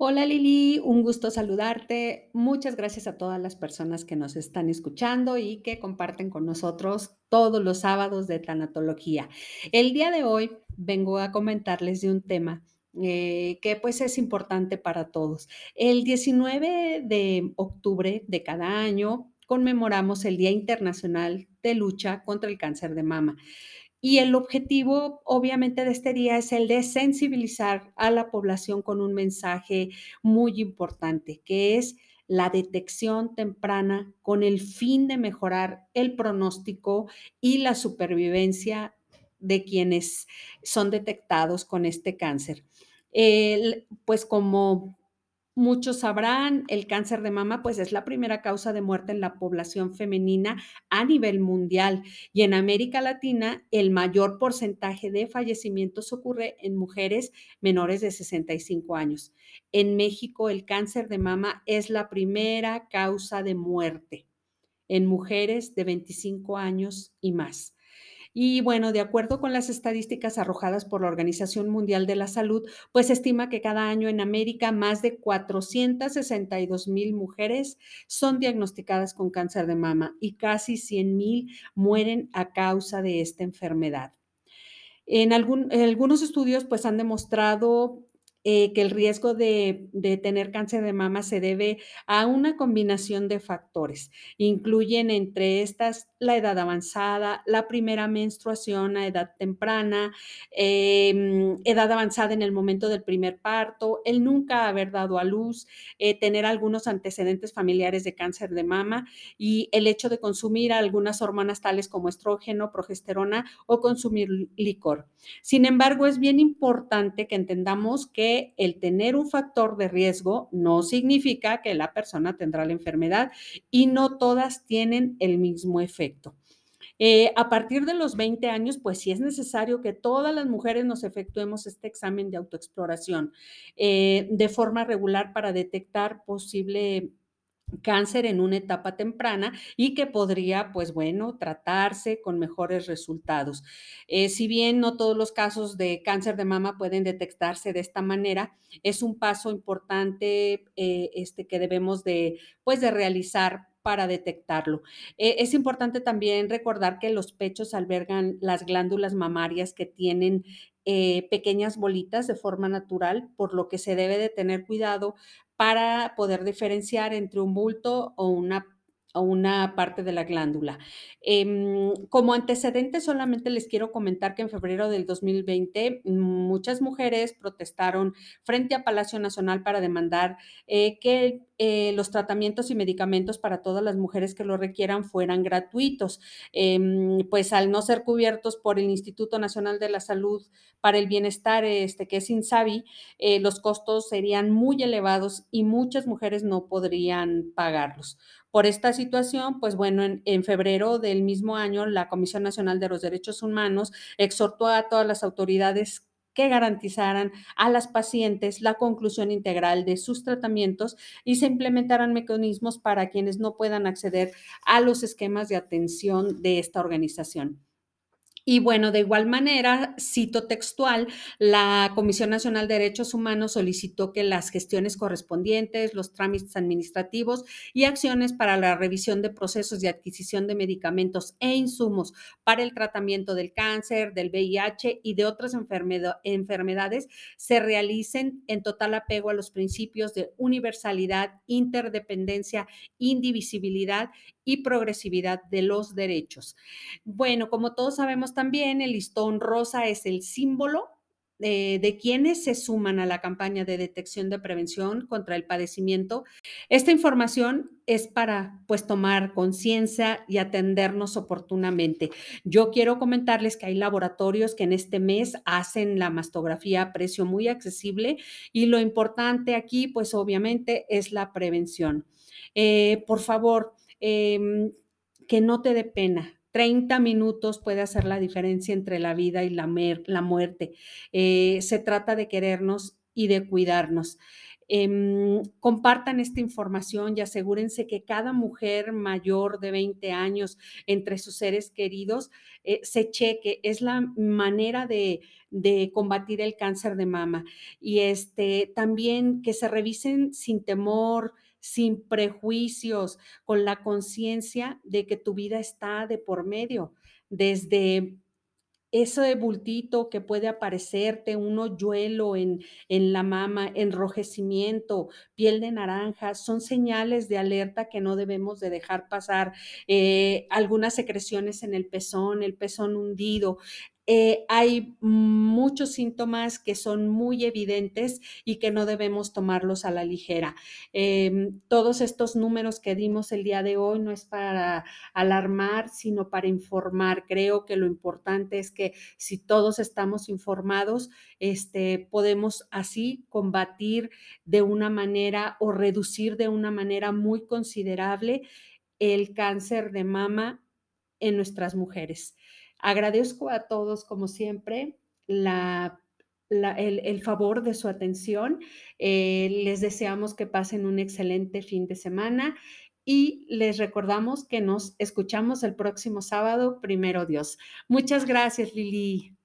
Hola Lili, un gusto saludarte. Muchas gracias a todas las personas que nos están escuchando y que comparten con nosotros todos los sábados de tanatología. El día de hoy vengo a comentarles de un tema eh, que pues es importante para todos. El 19 de octubre de cada año conmemoramos el Día Internacional de Lucha contra el Cáncer de Mama. Y el objetivo, obviamente, de este día es el de sensibilizar a la población con un mensaje muy importante, que es la detección temprana con el fin de mejorar el pronóstico y la supervivencia de quienes son detectados con este cáncer. Pues como Muchos sabrán, el cáncer de mama pues es la primera causa de muerte en la población femenina a nivel mundial y en América Latina el mayor porcentaje de fallecimientos ocurre en mujeres menores de 65 años. En México el cáncer de mama es la primera causa de muerte en mujeres de 25 años y más. Y bueno, de acuerdo con las estadísticas arrojadas por la Organización Mundial de la Salud, pues estima que cada año en América más de 462 mil mujeres son diagnosticadas con cáncer de mama y casi 100 mil mueren a causa de esta enfermedad. En, algún, en, algunos estudios pues han demostrado eh, que el riesgo de, de, tener cáncer de mama se debe a una combinación de factores. Incluyen entre estas la edad avanzada, la primera menstruación a edad temprana, eh, edad avanzada en el momento del primer parto, el nunca haber dado a luz, eh, tener algunos antecedentes familiares de cáncer de mama y el hecho de consumir algunas hormonas tales como estrógeno, progesterona o consumir licor. Sin embargo, es bien importante que entendamos que el tener un factor de riesgo no significa que la persona tendrá la enfermedad y no todas tienen el mismo efecto. Eh, a partir de los 20 años, pues sí es necesario que todas las mujeres nos efectuemos este examen de autoexploración eh, de forma regular para detectar posible cáncer en una etapa temprana y que podría, pues bueno, tratarse con mejores resultados. Eh, si bien no todos los casos de cáncer de mama pueden detectarse de esta manera, es un paso importante eh, este, que debemos de, pues, de realizar para detectarlo. Eh, es importante también recordar que los pechos albergan las glándulas mamarias que tienen eh, pequeñas bolitas de forma natural, por lo que se debe de tener cuidado para poder diferenciar entre un bulto o una una parte de la glándula. Eh, como antecedente, solamente les quiero comentar que en febrero del 2020 muchas mujeres protestaron frente a Palacio Nacional para demandar eh, que eh, los tratamientos y medicamentos para todas las mujeres que lo requieran fueran gratuitos, eh, pues al no ser cubiertos por el Instituto Nacional de la Salud para el Bienestar, este, que es INSABI, eh, los costos serían muy elevados y muchas mujeres no podrían pagarlos. Por esta situación, pues bueno, en, en, febrero del mismo año, la Comisión Nacional de los Derechos Humanos exhortó a todas las autoridades que garantizaran a las pacientes la conclusión integral de sus tratamientos y se implementaran mecanismos para quienes no puedan acceder a los esquemas de atención de esta organización. Y bueno, de igual manera, cito textual, la Comisión Nacional de Derechos Humanos solicitó que las gestiones correspondientes, los trámites administrativos y acciones para la revisión de procesos de adquisición de medicamentos e insumos para el tratamiento del cáncer, del VIH y de otras enfermedades se realicen en total apego a los principios de universalidad, interdependencia, indivisibilidad y progresividad de los derechos. Bueno, como todos sabemos también, el listón rosa es el símbolo de, de, quienes se suman a la campaña de detección de prevención contra el padecimiento. Esta información es para pues tomar conciencia y atendernos oportunamente. Yo quiero comentarles que hay laboratorios que en este mes hacen la mastografía a precio muy accesible y lo importante aquí pues obviamente es la prevención. Eh, por favor, eh, que no te dé pena. 30 minutos puede hacer la diferencia entre la vida y la, la muerte. Eh, se trata de querernos y de cuidarnos. Em, compartan esta información y asegúrense que cada mujer mayor de 20 años entre sus seres queridos eh, se cheque. Es la manera de, de, combatir el cáncer de mama. Y este, también que se revisen sin temor, sin prejuicios, con la conciencia de que tu vida está de por medio, desde ese bultito que puede aparecerte, un hoyuelo en, en la mama, enrojecimiento, piel de naranja, son señales de alerta que no debemos de dejar pasar. Eh, algunas secreciones en el pezón, el pezón hundido, eh, hay muchos síntomas que son muy evidentes y que no debemos tomarlos a la ligera. Eh, todos estos números que dimos el día de hoy no es para alarmar, sino para informar. Creo que lo importante es que si todos estamos informados, este, podemos así combatir de una manera o reducir de una manera muy considerable el cáncer de mama en nuestras mujeres. Agradezco a todos, como siempre, la, el, favor de su atención. Eh, les deseamos que pasen un excelente fin de semana y les recordamos que nos escuchamos el próximo sábado, primero Dios. Muchas gracias, Lili.